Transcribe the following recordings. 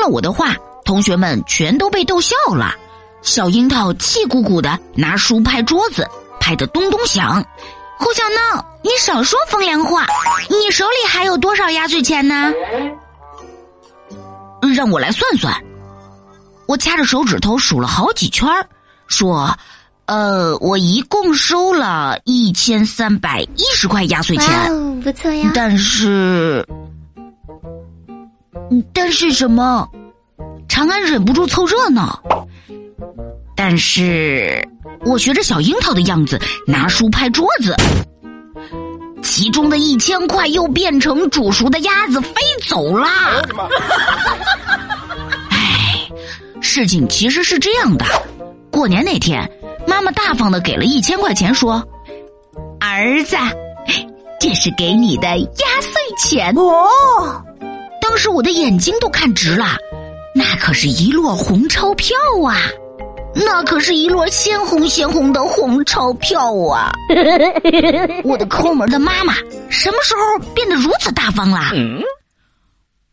了我的话，同学们全都被逗笑了。小樱桃气鼓鼓的拿书拍桌子，拍得咚咚响。胡小闹，你少说风凉话！你手里还有多少压岁钱呢？让我来算算。我掐着手指头数了好几圈说：“呃，我一共收了一千三百一十块压岁钱。哦，不错呀。但是，但是什么？长安忍不住凑热闹。但是我学着小樱桃的样子拿书拍桌子，其中的一千块又变成煮熟的鸭子飞走啦。哎，事情其实是这样的：过年那天，妈妈大方的给了一千块钱，说：“儿子，这是给你的压岁钱哦。”当时我的眼睛都看直了，那可是一摞红钞票啊！那可是一摞鲜红鲜红的红钞票啊！我的抠门的妈妈什么时候变得如此大方了？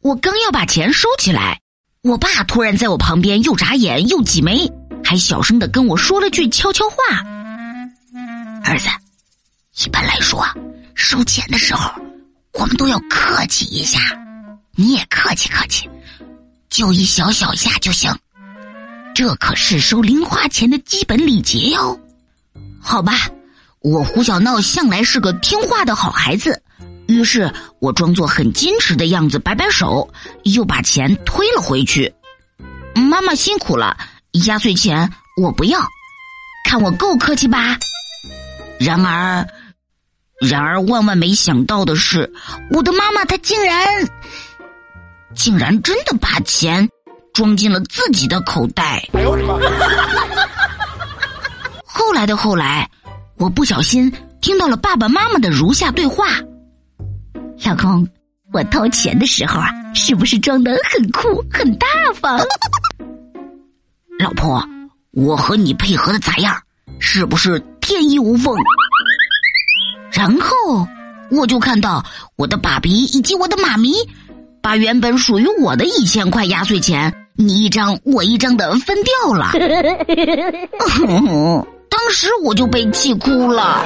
我刚要把钱收起来，我爸突然在我旁边又眨眼又挤眉，还小声的跟我说了句悄悄话：“儿子，一般来说，收钱的时候我们都要客气一下，你也客气客气，就一小小下就行。”这可是收零花钱的基本礼节哟。好吧，我胡小闹向来是个听话的好孩子，于是我装作很矜持的样子，摆摆手，又把钱推了回去。妈妈辛苦了，压岁钱我不要，看我够客气吧。然而，然而万万没想到的是，我的妈妈她竟然，竟然真的把钱。装进了自己的口袋。后来的后来，我不小心听到了爸爸妈妈的如下对话：“老公，我掏钱的时候啊，是不是装的很酷、很大方？”老婆，我和你配合的咋样？是不是天衣无缝？然后我就看到我的爸比以及我的妈咪，把原本属于我的一千块压岁钱。你一张我一张的分掉了，当时我就被气哭了。